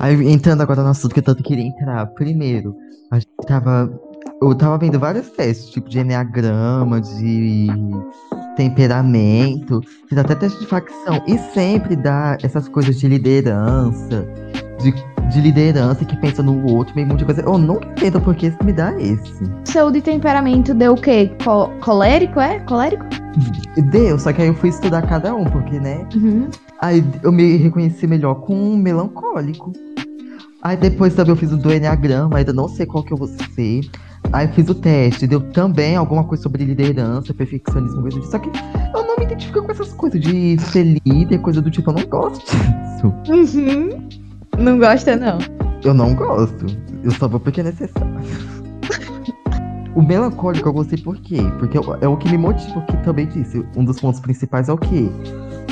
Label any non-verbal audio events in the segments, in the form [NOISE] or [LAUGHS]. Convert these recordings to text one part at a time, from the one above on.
Aí, entrando agora no assunto que eu tanto queria entrar. Primeiro, a gente tava. Eu tava vendo vários testes, tipo de enneagrama, de temperamento, fiz até teste de facção. E sempre dá essas coisas de liderança, de, de liderança que pensa no outro, meio monte de coisa. Eu nunca entendo por que isso me dá esse. Seu de temperamento deu o quê? Co colérico, é? Colérico? Deu, só que aí eu fui estudar cada um, porque, né? Uhum. Aí eu me reconheci melhor com um melancólico. Aí depois também eu fiz o do Enneagrama, ainda não sei qual que eu vou ser. Aí fiz o teste, deu também alguma coisa sobre liderança, perfeccionismo, coisa disso. Só que eu não me identifico com essas coisas de ser líder, coisa do tipo, eu não gosto [LAUGHS] disso. Uhum. Não gosta, não. Eu não gosto. Eu só vou porque é necessário. o melancólico eu gostei por quê? Porque é o que me motiva, o que também disse. Um dos pontos principais é o quê?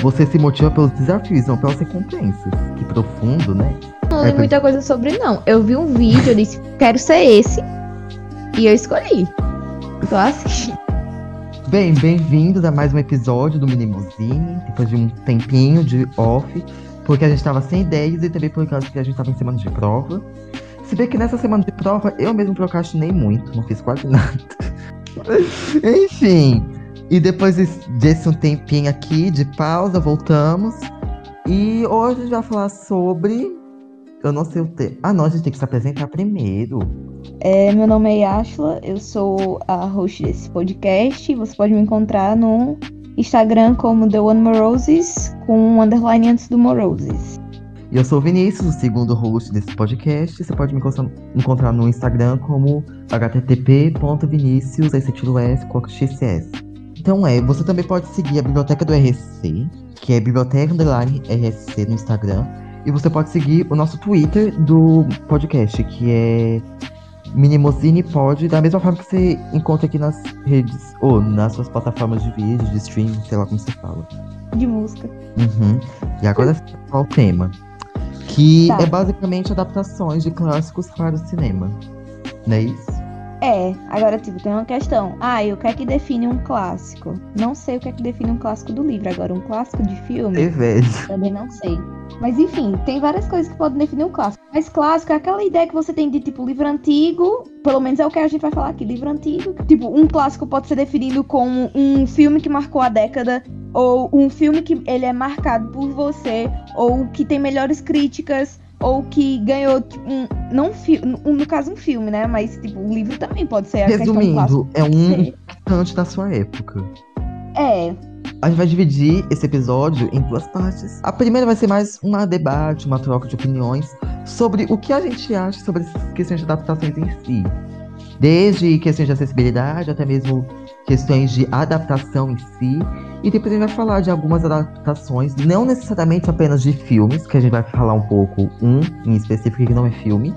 Você se motiva pelos desafios, não pelas recompensas. Que profundo, né? Não li É, muita coisa sobre, não. Eu vi um vídeo, eu disse, quero ser esse. E eu escolhi. Tô assim. Bem, bem-vindos a mais um episódio do Minimuzine, depois de um tempinho de off, porque a gente tava sem ideias e também por causa que a gente tava em semana de prova. Se bem que nessa semana de prova eu mesmo procrastinei muito, não fiz quase [LAUGHS] nada. Enfim, e depois desse um tempinho aqui de pausa, voltamos. E hoje a gente vai falar sobre. Eu não sei o tema. Ah, não, a gente tem que se apresentar primeiro. É, meu nome é Yashla, eu sou a host desse podcast. Você pode me encontrar no Instagram como The One Moroses, com um underline antes do Moroses. E eu sou o Vinícius, o segundo host desse podcast. Você pode me encontrar- no Instagram como http.vinicius, aí você tira o S, coloca XS. Então é, você também pode seguir a biblioteca do RSC, que é biblioteca underline RSC no Instagram. E você pode seguir o nosso Twitter do podcast, que é Minimozine Pod, da mesma forma que você encontra aqui nas redes, ou nas suas plataformas de vídeo, de streaming, sei lá como você fala. De música. Uhum. E agora qual o tema? Que Tá. é basicamente adaptações de clássicos para o cinema. Não é isso? É, agora, tipo, tem uma questão. Ah, e o que é que define um clássico? Não sei o que é que define um clássico do livro. Agora, um clássico de filme, É velho. também não sei. Mas enfim, tem várias coisas que podem definir um clássico. Mas clássico é aquela ideia que você tem de, tipo, livro antigo. Pelo menos é o que a gente vai falar aqui, livro antigo. Tipo, um clássico pode ser definido como um filme que marcou a década. Ou um filme que ele é marcado por você. Ou que tem melhores críticas. Ou que ganhou, tipo, um. Não um, no caso, um filme, né? Mas, tipo, um livro também pode ser. Resumindo, é um instante da sua época. É, A gente vai dividir esse episódio em duas partes. A primeira vai ser mais um debate, uma troca de opiniões sobre o que a gente acha sobre essas questões de adaptações em si. Desde questões de acessibilidade até mesmo questões de adaptação em si. E depois a gente vai falar de algumas adaptações, não necessariamente apenas de filmes, que a gente vai falar um pouco, um em específico que não é filme.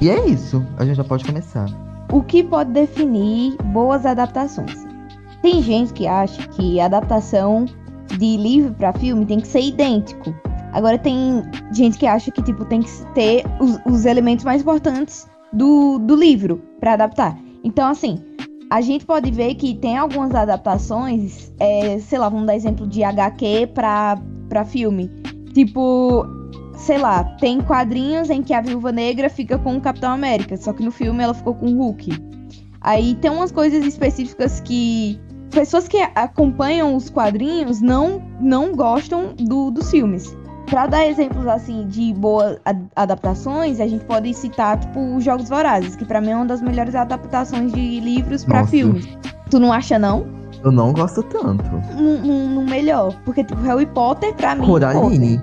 E é isso, a gente já pode começar. o que pode definir boas adaptações? Tem gente que acha que a adaptação de livro para filme tem que ser idêntico. Agora tem gente que acha que tipo tem que ter os, os elementos mais importantes do, do livro para adaptar. Então assim, a gente pode ver que tem algumas adaptações, é, sei lá, vamos dar exemplo de HQ para para filme. Tipo, sei lá, tem quadrinhos em que a Viúva Negra fica com o Capitão América, só que no filme ela ficou com o Hulk. Aí tem umas coisas específicas que pessoas que acompanham os quadrinhos não, não gostam do, dos filmes. Pra dar exemplos assim de boas ad- adaptações, a gente pode citar tipo os Jogos Vorazes, que pra mim é uma das melhores adaptações de livros pra Nossa. filmes. Tu não acha não? Eu não gosto tanto. No, melhor, porque tipo Harry Potter pra mim. Coraline.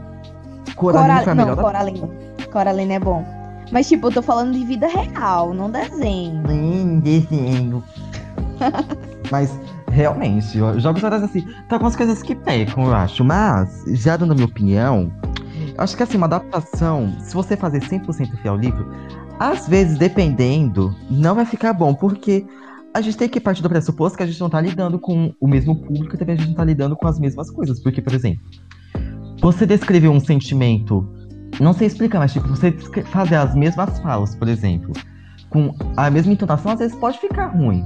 Coraline Cora... foi a Não, Coraline. Coraline é bom. Mas, tipo, eu tô falando de vida real, não desenho. Hum, desenho. [LAUGHS] Mas, realmente, Jogos Vorazes, assim, tem algumas coisas que pecam, eu acho. Mas, já dando a minha opinião, acho que, assim, uma adaptação, se você fazer 100% fiel ao livro, às vezes, dependendo, não vai ficar bom, porque a gente tem que partir do pressuposto que a gente não tá lidando com o mesmo público e também a gente não tá lidando com as mesmas coisas. Porque, por exemplo, você descrever um sentimento, não sei explicar, mas, tipo, você fazer as mesmas falas, por exemplo, com a mesma entonação, às vezes pode ficar ruim.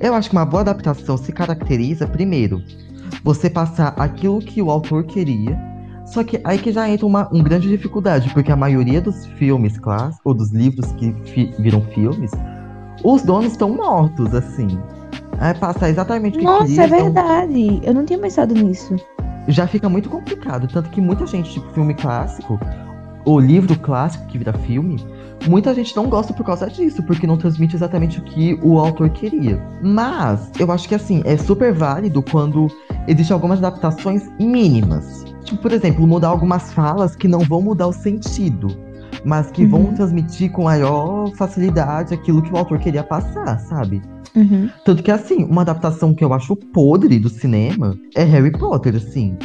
Eu acho que uma boa adaptação se caracteriza, primeiro, você passar aquilo que o autor queria, Só que aí que já entra uma, uma grande dificuldade, porque a maioria dos filmes clássicos, ou dos livros que fi, viram filmes, os donos estão mortos, assim. Aí passa exatamente o que Nossa, queria, é então verdade. Eu não tinha pensado nisso. já fica muito complicado. Tanto que muita gente, tipo, filme clássico, ou livro clássico que vira filme, muita gente não gosta por causa disso, porque não transmite exatamente o que o autor queria. Mas, eu acho que assim, é super válido quando existem algumas adaptações mínimas. Tipo, por exemplo, mudar algumas falas que não vão mudar o sentido. Mas que vão Uhum. transmitir com maior facilidade aquilo que o autor queria passar, sabe? Uhum. Tanto que, assim, uma adaptação que eu acho podre do cinema é Harry Potter, assim.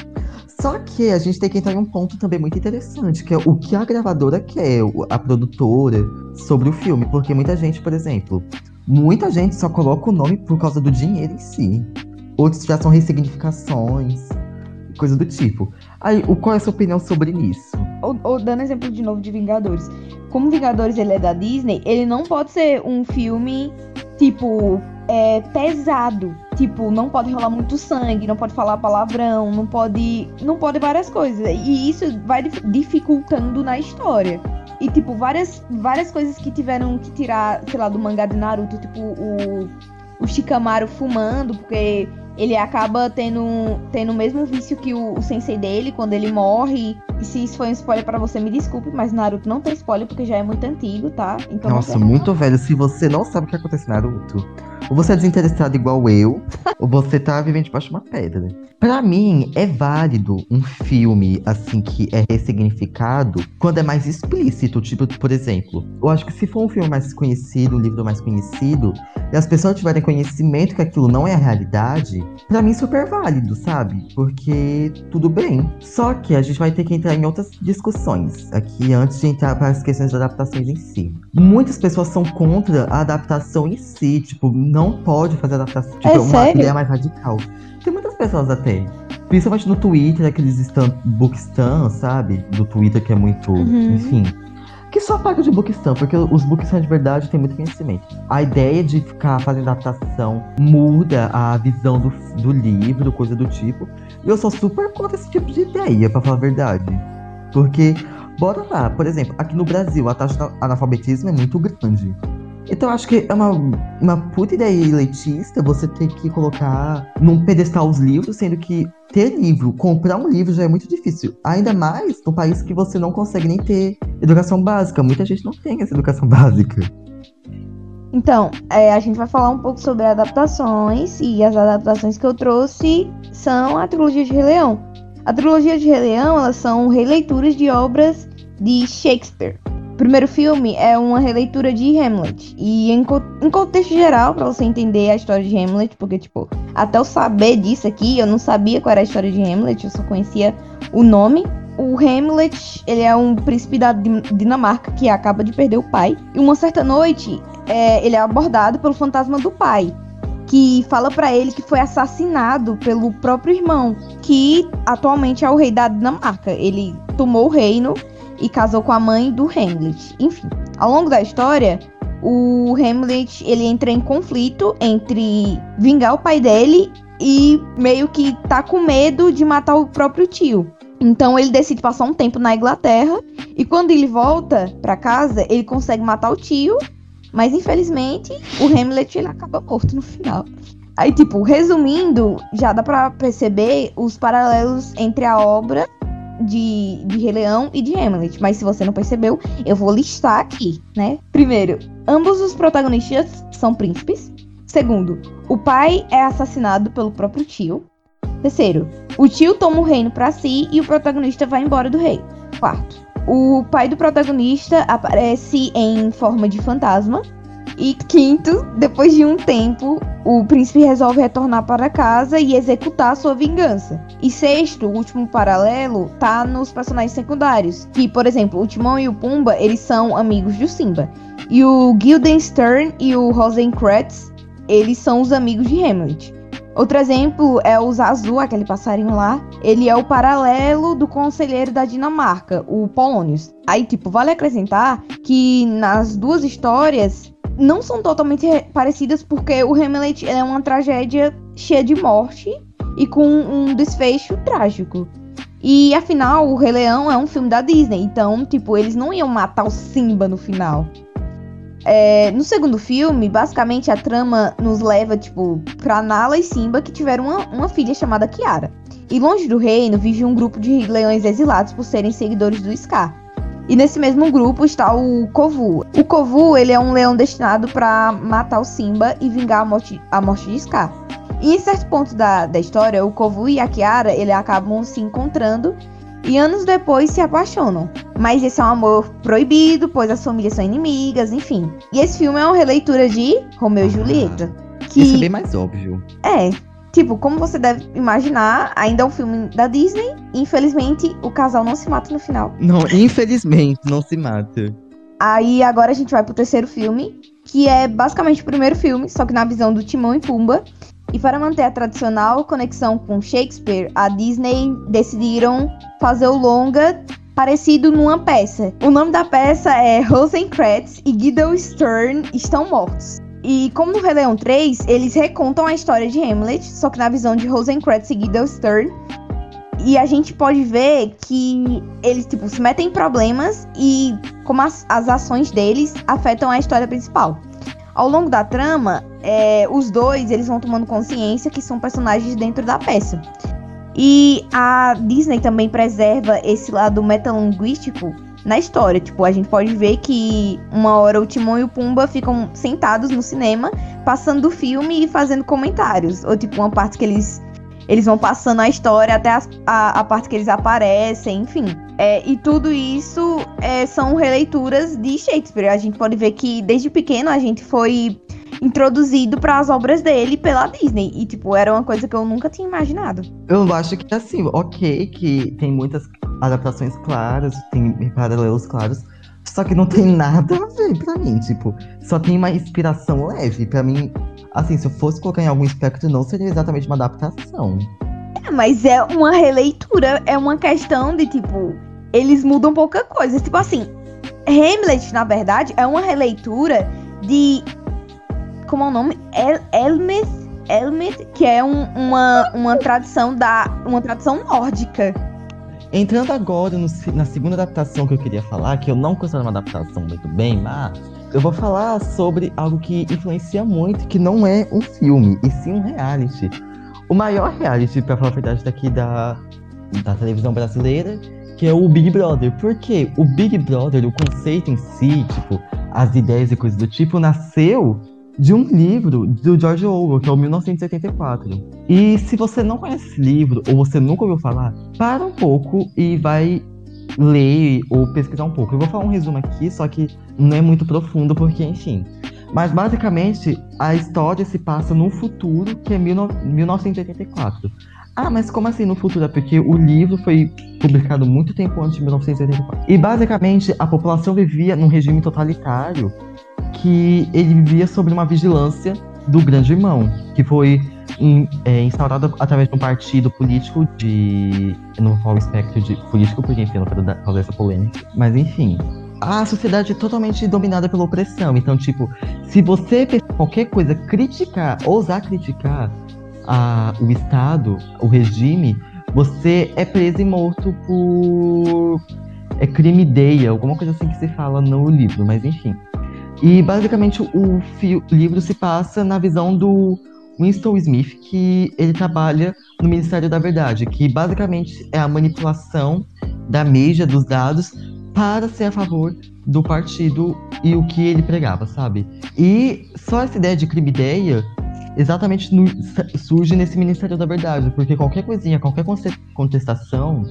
Só que a gente tem que entrar em um ponto também muito interessante, que é o que a gravadora quer, a produtora, sobre o filme. Porque muita gente, por exemplo, muita gente só coloca o nome por causa do dinheiro em si. Outros já são ressignificações, coisa do tipo. Aí, qual é a sua opinião sobre isso? Ou, ou dando exemplo de novo de Vingadores. Como Vingadores ele é da Disney, ele não pode ser um filme, tipo, é, pesado. Tipo, não pode rolar muito sangue, não pode falar palavrão, não pode. Não pode várias coisas. E isso vai dif- dificultando na história. E, tipo, várias, várias coisas que tiveram que tirar, sei lá, do mangá de Naruto, tipo, o, o Shikamaru fumando, porque ele acaba tendo, tendo o mesmo vício que o, o sensei dele quando ele morre. E se isso foi um spoiler pra você, me desculpe, mas Naruto não tem spoiler porque já é muito antigo, tá? Então Nossa, muito velho. Se você não sabe o que acontece em Naruto, ou você é desinteressado igual eu, ou [LAUGHS] você tá vivendo debaixo de uma pedra. Pra mim, é válido um filme, assim, que é ressignificado, quando é mais explícito. Tipo, por exemplo, eu acho que se for um filme mais conhecido, um livro mais conhecido, e as pessoas tiverem conhecimento que aquilo não é a realidade, pra mim é super válido, sabe? Porque tudo bem. Só que a gente vai ter que entrar em outras discussões aqui antes de entrar para as questões das adaptações em si. Muitas pessoas são contra a adaptação em si, tipo, não pode fazer adaptação, tipo, É uma sério? ideia mais radical. Tem muitas pessoas até. Principalmente no Twitter, aqueles stan, bookstan, sabe? Do Twitter que é muito, Uhum. enfim. Que só paga de bookstan, porque os bookstan de verdade têm muito conhecimento. A ideia de ficar fazendo adaptação muda a visão do, do livro, coisa do tipo. E eu sou super contra esse tipo de ideia, pra falar a verdade. Porque, bora lá, por exemplo, aqui no Brasil a taxa de analfabetismo é muito grande. Então acho que é uma, uma puta ideia elitista você ter que colocar num pedestal os livros, sendo que ter livro, comprar um livro já é muito difícil. Ainda mais num país que você não consegue nem ter educação básica. Muita gente não tem essa educação [LAUGHS] básica. Então, é, a gente vai falar um pouco sobre adaptações. E as adaptações que eu trouxe são a trilogia de Rei Leão. A trilogia de Rei Leão, elas são releituras de obras de Shakespeare. Primeiro filme é uma releitura de Hamlet. E em, co- em contexto geral, pra você entender a história de Hamlet, porque, tipo, até eu saber disso aqui, eu não sabia qual era a história de Hamlet, eu só conhecia o nome. O Hamlet, ele é um príncipe da Din- Dinamarca que acaba de perder o pai. E uma certa noite, é, ele é abordado pelo fantasma do pai, que fala pra ele que foi assassinado pelo próprio irmão, que atualmente é o rei da Dinamarca. Ele tomou o reino e casou com a mãe do Hamlet. Enfim, ao longo da história, o Hamlet ele entra em conflito entre vingar o pai dele e meio que tá com medo de matar o próprio tio. Então ele decide passar um tempo na Inglaterra e quando ele volta pra casa, ele consegue matar o tio, mas infelizmente o Hamlet ele acaba morto no final. Aí, tipo, resumindo, já dá pra perceber os paralelos entre a obra de, de Rei Leão e de Hamlet. Mas se você não percebeu, eu vou listar aqui, né? Primeiro, ambos os protagonistas são príncipes. Segundo, o pai é assassinado pelo próprio tio. Terceiro, o tio toma o reino pra si e o protagonista vai embora do rei. Quarto, o pai do protagonista aparece em forma de fantasma. E quinto, depois de um tempo, o príncipe resolve retornar para casa e executar sua vingança. E sexto, o último paralelo, tá nos personagens secundários. Que, por exemplo, o Timão e o Pumba, eles são amigos do Simba. E o Guildenstern e o Rosencrantz, eles são os amigos de Hamlet. Outro exemplo é o Zazu, aquele passarinho lá. Ele é o paralelo do conselheiro da Dinamarca, o Polônios. Aí, tipo, vale acrescentar que nas duas histórias não são totalmente re- parecidas porque o Hamlet é uma tragédia cheia de morte e com um desfecho trágico. E afinal, o Rei Leão é um filme da Disney, então, tipo, eles não iam matar o Simba no final. É, no segundo filme, basicamente a trama nos leva, tipo, pra Nala e Simba que tiveram uma, uma filha chamada Kiara. E longe do reino vive um grupo de leões exilados por serem seguidores do Scar. E nesse mesmo grupo está o Kovu. O Kovu, ele é um leão destinado para matar o Simba e vingar a morte, a morte de Scar. E em certo ponto da, da história, o Kovu e a Kiara, ele acabam se encontrando e anos depois se apaixonam. Mas esse é um amor proibido, pois as famílias são inimigas, enfim. E esse filme é uma releitura de Romeu e Julieta. Que... Isso é bem mais óbvio. É. Tipo, como você deve imaginar, ainda é um filme da Disney. Infelizmente, o casal não se mata no final. Não, infelizmente, não se mata. Aí agora a gente vai pro terceiro filme, que é basicamente o primeiro filme, só que na visão do Timão e Pumba. E para manter a tradicional conexão com Shakespeare, a Disney decidiram fazer o longa parecido numa peça. O nome da peça é Rosencrantz e Guido Stern estão mortos. E como no Rei Leão 3, eles recontam a história de Hamlet, só que na visão de Rosencrantz e Guido Stern. E a gente pode ver que eles, tipo, se metem em problemas e como as, as ações deles afetam a história principal. Ao longo da trama, é, os dois eles vão tomando consciência que são personagens dentro da peça. E a Disney também preserva esse lado metalinguístico na história. Tipo, a gente pode ver que uma hora o Timão e o Pumba ficam sentados no cinema, passando o filme e fazendo comentários. Ou tipo, uma parte que eles eles vão passando a história até a, a, a parte que eles aparecem, enfim. É, e tudo isso é, são releituras de Shakespeare. A gente pode ver que desde pequeno a gente foi introduzido para as obras dele pela Disney. E, tipo, era uma coisa que eu nunca tinha imaginado. Eu acho que, assim, ok, que tem muitas adaptações claras, tem paralelos claros, só que não tem nada a ver pra mim, tipo, só tem uma inspiração leve. Pra mim, assim, se eu fosse colocar em algum espectro, não seria exatamente uma adaptação. É, mas é uma releitura, é uma questão de, tipo, eles mudam pouca coisa. Tipo assim, Hamlet, na verdade, é uma releitura de. Como é o nome? El Elmet, Elmet que é um, uma, uma tradição da. uma tradição nórdica. Entrando agora no, na segunda adaptação que eu queria falar, que eu não considero uma adaptação muito bem, mas eu vou falar sobre algo que influencia muito, que não é um filme, e sim um reality. O maior reality, pra falar a verdade, daqui da, da televisão brasileira, que é o Big Brother. Por quê? O Big Brother, o conceito em si, tipo, as ideias e coisas do tipo, nasceu de um livro do George Orwell, que é o 1984. E se você não conhece esse livro, ou você nunca ouviu falar, para um pouco e vai ler ou pesquisar um pouco. Eu vou falar um resumo aqui, só que não é muito profundo, porque, enfim. Mas basicamente a história se passa no futuro, que é 1984. Ah, mas como assim no futuro? É porque o livro foi publicado muito tempo antes de 1984. E basicamente a população vivia num regime totalitário que ele vivia sob uma vigilância do grande irmão, que foi in, é, instaurado através de um partido político de. Não falar o espectro de político, porque enfim, não quero causar essa polêmica. Mas enfim. A sociedade é totalmente dominada pela opressão. Então, tipo, se você qualquer coisa criticar, ousar criticar a, o Estado, o regime, você é preso e morto por é crime ideia, alguma coisa assim que se fala no livro, mas enfim. E basicamente o livro se passa na visão do Winston Smith, que ele trabalha no Ministério da Verdade, que basicamente é a manipulação da mídia, dos dados, para ser a favor do partido e o que ele pregava, sabe? E só essa ideia de crime-ideia exatamente no, surge nesse Ministério da Verdade, porque qualquer coisinha, qualquer contestação,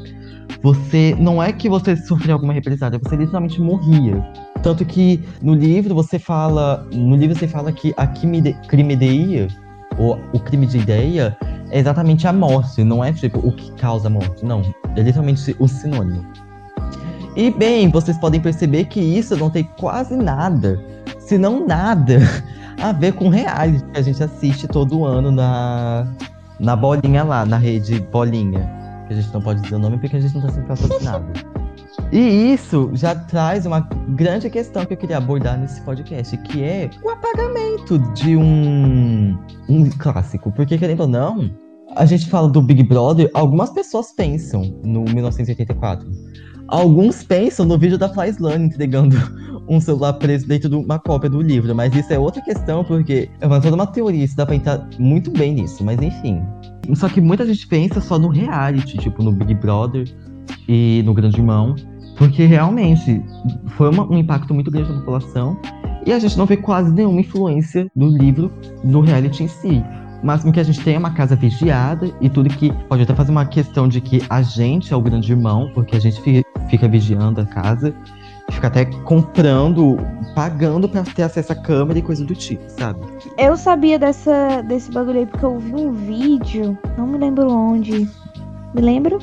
você não é que você sofreu alguma represália, você literalmente morria. Tanto que no livro você fala, no livro você fala que a crime-ideia o, o crime de ideia é exatamente a morte, não é tipo o que causa a morte, não. É literalmente o sinônimo. E bem, vocês podem perceber que isso não tem quase nada, se não nada, [LAUGHS] a ver com reality que a gente assiste todo ano na, na bolinha lá, na rede bolinha. Que a gente não pode dizer o nome porque a gente não tá sendo patrocinado. E isso já traz uma grande questão que eu queria abordar nesse podcast, que é o apagamento de um, um clássico. Porque, querendo ou não, a gente fala do Big Brother, algumas pessoas pensam no 1984. Alguns pensam no vídeo da Fly Slane entregando [LAUGHS] um celular preso dentro de uma cópia do livro, mas isso é outra questão, porque é uma, toda uma teoria, isso dá pra entrar muito bem nisso, mas enfim. Só que muita gente pensa só no reality, tipo no Big Brother e no Grande Irmão, porque realmente foi uma, um impacto muito grande na população e a gente não vê quase nenhuma influência do livro no reality em si. O máximo que a gente tem é uma casa vigiada e tudo que pode até fazer uma questão de que a gente é o grande irmão, porque a gente fica, fica vigiando a casa, fica até comprando, pagando pra ter acesso à câmera e coisa do tipo, sabe? Eu sabia dessa, desse bagulho aí porque eu vi um vídeo, não me lembro onde. Me lembro?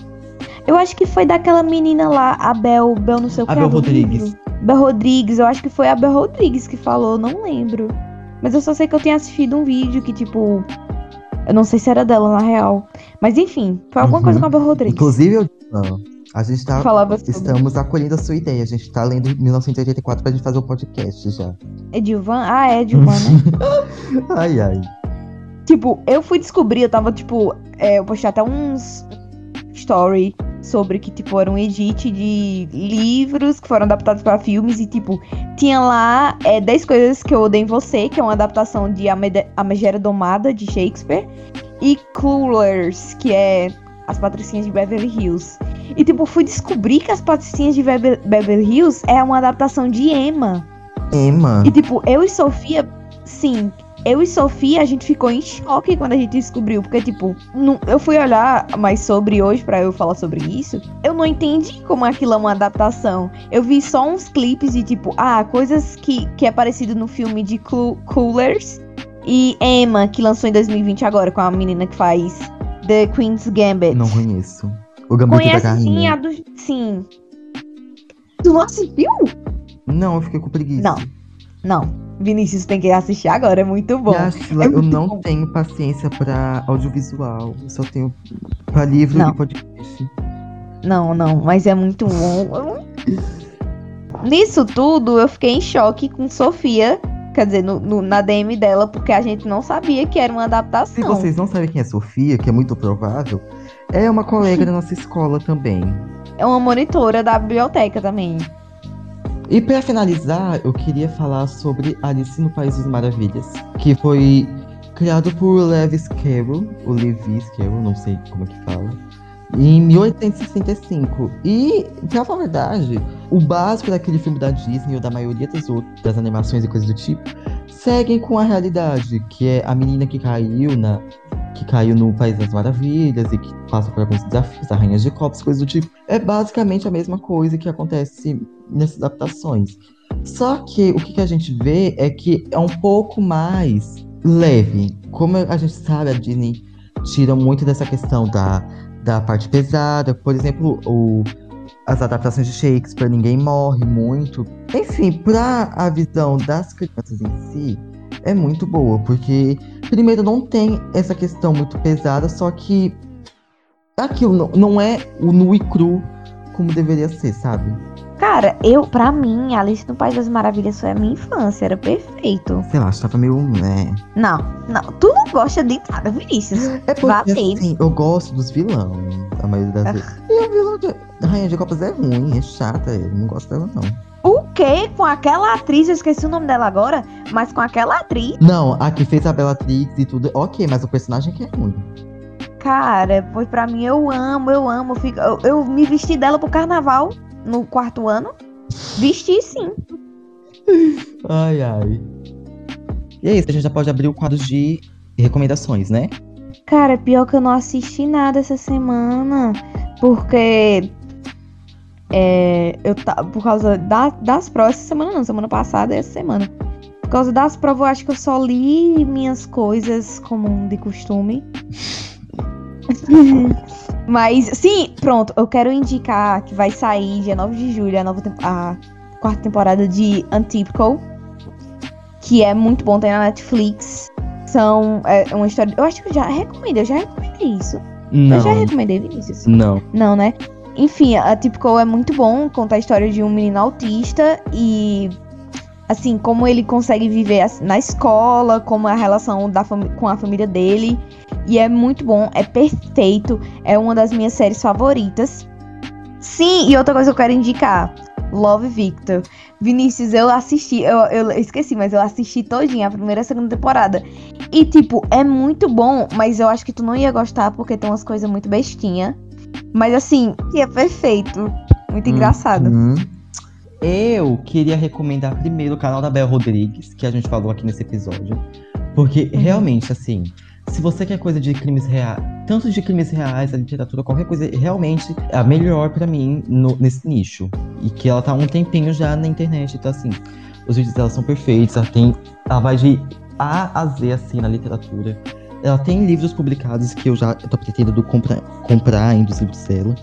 Eu acho que foi daquela menina lá, a Bel, Bel não sei o que. A Bel Rodrigues. Bel Rodrigues, eu acho que foi a Bel Rodrigues que falou, não lembro. Mas eu só sei que eu tinha assistido um vídeo que, tipo, eu não sei se era dela, na real. Mas enfim, foi alguma Uhum. coisa com a Bel Rodrigues. Inclusive, eu, não, a gente tá. Estamos acolhendo a sua ideia. A gente tá lendo 1984 pra gente fazer o podcast já. É Dilvan? Ah, é Dilvan, né? [LAUGHS] Ai, ai. tipo, eu fui descobrir, eu tava, tipo, é, eu postei até uns story sobre que, tipo, era um edit de livros que foram adaptados pra filmes e, tipo, tinha lá é, 10 coisas que eu odeio em você, que é uma adaptação de A, Megera Domada, de Shakespeare, e Clueless, que é As Patricinhas de Beverly Hills. E, tipo, fui descobrir que As Patricinhas de Bever- Beverly Hills é uma adaptação de Emma. Emma. E tipo, eu e Sofia, sim, eu e Sofia, a gente ficou em choque quando a gente descobriu, porque tipo, não- eu fui olhar mais sobre hoje pra eu falar sobre isso. Eu não entendi como aquilo é uma adaptação. Eu vi só uns clipes de tipo, ah, coisas que, que é parecido no filme de Clu- Coolers e Emma, que lançou em 2020 agora, com a menina que faz The Queen's Gambit. Não conheço. O Gambito da Conhece sim Rainha. a do. Sim. Tu não assistiu? Não, eu fiquei com preguiça. Não. Não. Vinícius tem que assistir agora, é muito bom. É eu muito não bom. tenho paciência pra audiovisual. Eu só tenho pra livro Não. e podcast. Não, não, mas é muito bom. Nisso tudo, eu fiquei em choque com Sofia, quer dizer, no, no- na DM dela, porque a gente não sabia que era uma Se adaptação. vocês não sabem quem é Sofia, que é muito provável, é uma colega da nossa escola também. É uma monitora da biblioteca também. E pra finalizar, eu queria falar sobre Alice no País das Maravilhas, que foi criado por Lewis Carroll, o Lewis Carroll, não sei como é que fala, em 1865. E, pra falar a verdade, o básico daquele filme da Disney ou da maioria das outras das animações e coisas do tipo seguem com a realidade, que é a menina que caiu na que caiu no País das Maravilhas e que passa por alguns desafios, a Rainha de Copas, coisas do tipo. É basicamente a mesma coisa que acontece nessas adaptações. Só que o que, que a gente vê é que é um pouco mais leve. Como a gente sabe, a Disney tira muito dessa questão da, da parte pesada. Por exemplo, o, as adaptações de Shakespeare, ninguém morre muito. Enfim, pra a visão das crianças em si, é muito boa, porque primeiro não tem essa questão muito pesada, só que aquilo não, não é o nu e cru como deveria ser, sabe? Cara, eu, pra mim, Alice no País das Maravilhas foi a minha infância, era perfeito. Sei lá, acho que tava meio. né. Não, não, tu não gosta de nada, Vinícius. É porque assim, eu gosto dos vilões, a maioria das vezes. E a vilã de Rainha de Copas é ruim, é chata, eu não gosto dela, não. O quê? Com aquela atriz, eu esqueci o nome dela agora, mas com aquela atriz, Não, a que fez a Bellatrix e tudo, ok, mas o personagem que é ruim. cara, foi pra mim, eu amo, eu amo. eu fico- eu, eu me vesti dela pro carnaval no quarto ano. Vesti sim. Ai, ai. E é isso, a gente já pode abrir o quadro de recomendações, né? Cara, pior que eu não assisti nada essa semana, porque é, eu tá, por causa da- das provas, essa semana não, semana passada essa semana. Por causa das provas, eu acho que eu só li minhas coisas como de costume. [LAUGHS] Mas, sim, pronto, eu quero indicar que vai sair dia 9 de julho a, nova, a quarta temporada de Untypical, que é muito bom, tem na Netflix. São, é uma história, eu acho que eu já recomendei, eu já recomendei isso. Eu já Não. recomendei, Vinícius. Não. Não, né? Enfim, a Typical é muito bom, conta a história de um menino autista e assim, como ele consegue viver na escola, como é a relação da com a família dele. E é muito bom, é perfeito, é uma das minhas séries favoritas. Sim, e outra coisa que eu quero indicar: Love Victor. Vinícius, eu assisti, eu, eu esqueci, mas eu assisti todinha a primeira e a segunda temporada. E, tipo, é muito bom, mas eu acho que tu não ia gostar porque tem umas coisas muito bestinha. Mas assim, que é perfeito. Muito engraçado. Uhum. Eu queria recomendar primeiro o canal da Bel Rodrigues, que a gente falou aqui nesse episódio. Porque Uhum. realmente, assim, se você quer coisa de crimes reais, tanto de crimes reais, a literatura, qualquer coisa, realmente é a melhor pra mim no- nesse nicho. E que ela tá há um tempinho já na internet, então assim, os vídeos dela são perfeitos, ela tem. Ela vai de A a Z, assim, na literatura. Ela tem livros publicados que eu já tô pretendendo comprar, comprar ainda os livros dela.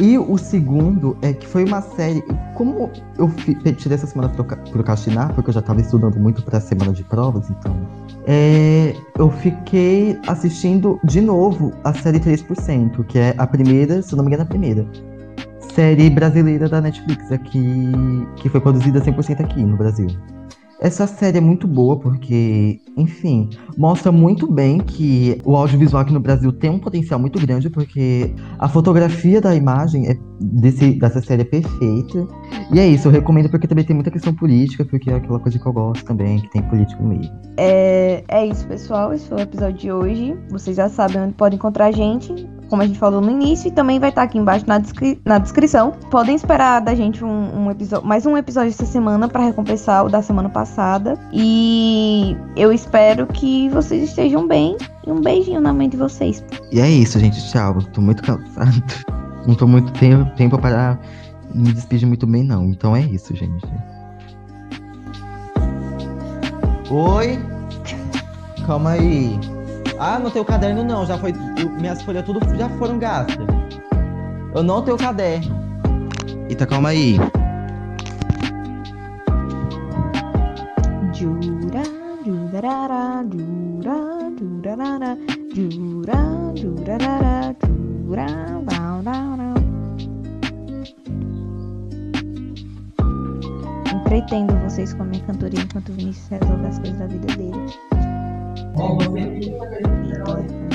E o segundo é que foi uma série. Como eu tirei essa semana pra proca- procrastinar, porque eu já tava estudando muito pra semana de provas, então. é, eu fiquei assistindo de novo a série 3%, que é a primeira, se não me engano, a primeira. Série brasileira da Netflix, aqui, que foi produzida 100% aqui no Brasil. Essa série é muito boa porque, enfim, mostra muito bem que o audiovisual aqui no Brasil tem um potencial muito grande, porque a fotografia da imagem é- desse, dessa série é perfeita. E é isso, eu recomendo porque também tem muita questão política, porque é aquela coisa que eu gosto também, que tem político no meio. É, é isso, pessoal. Esse foi o episódio de hoje. Vocês já sabem onde podem encontrar a gente, como a gente falou no início, e também vai estar aqui embaixo na, descri- na descrição. Podem esperar da gente um, um episódio, mais um episódio essa semana para recompensar o da semana passada. E eu espero que vocês estejam bem. E um beijinho na mente de vocês. E é isso, gente, tchau. Tô muito cansado. Não tô muito tempo, tempo para me despedir muito bem, não. Então é isso, gente. Oi? Calma aí. Ah, não tenho caderno não, já foi. minhas folhas tudo já foram gastas. Eu não tenho caderno. Eita, calma aí. Jura, jurarara, jura, jurarara, jura, jurarara, jura, Entretendo vocês com a minha cantoria enquanto o Vinícius resolve as coisas da vida dele. Família-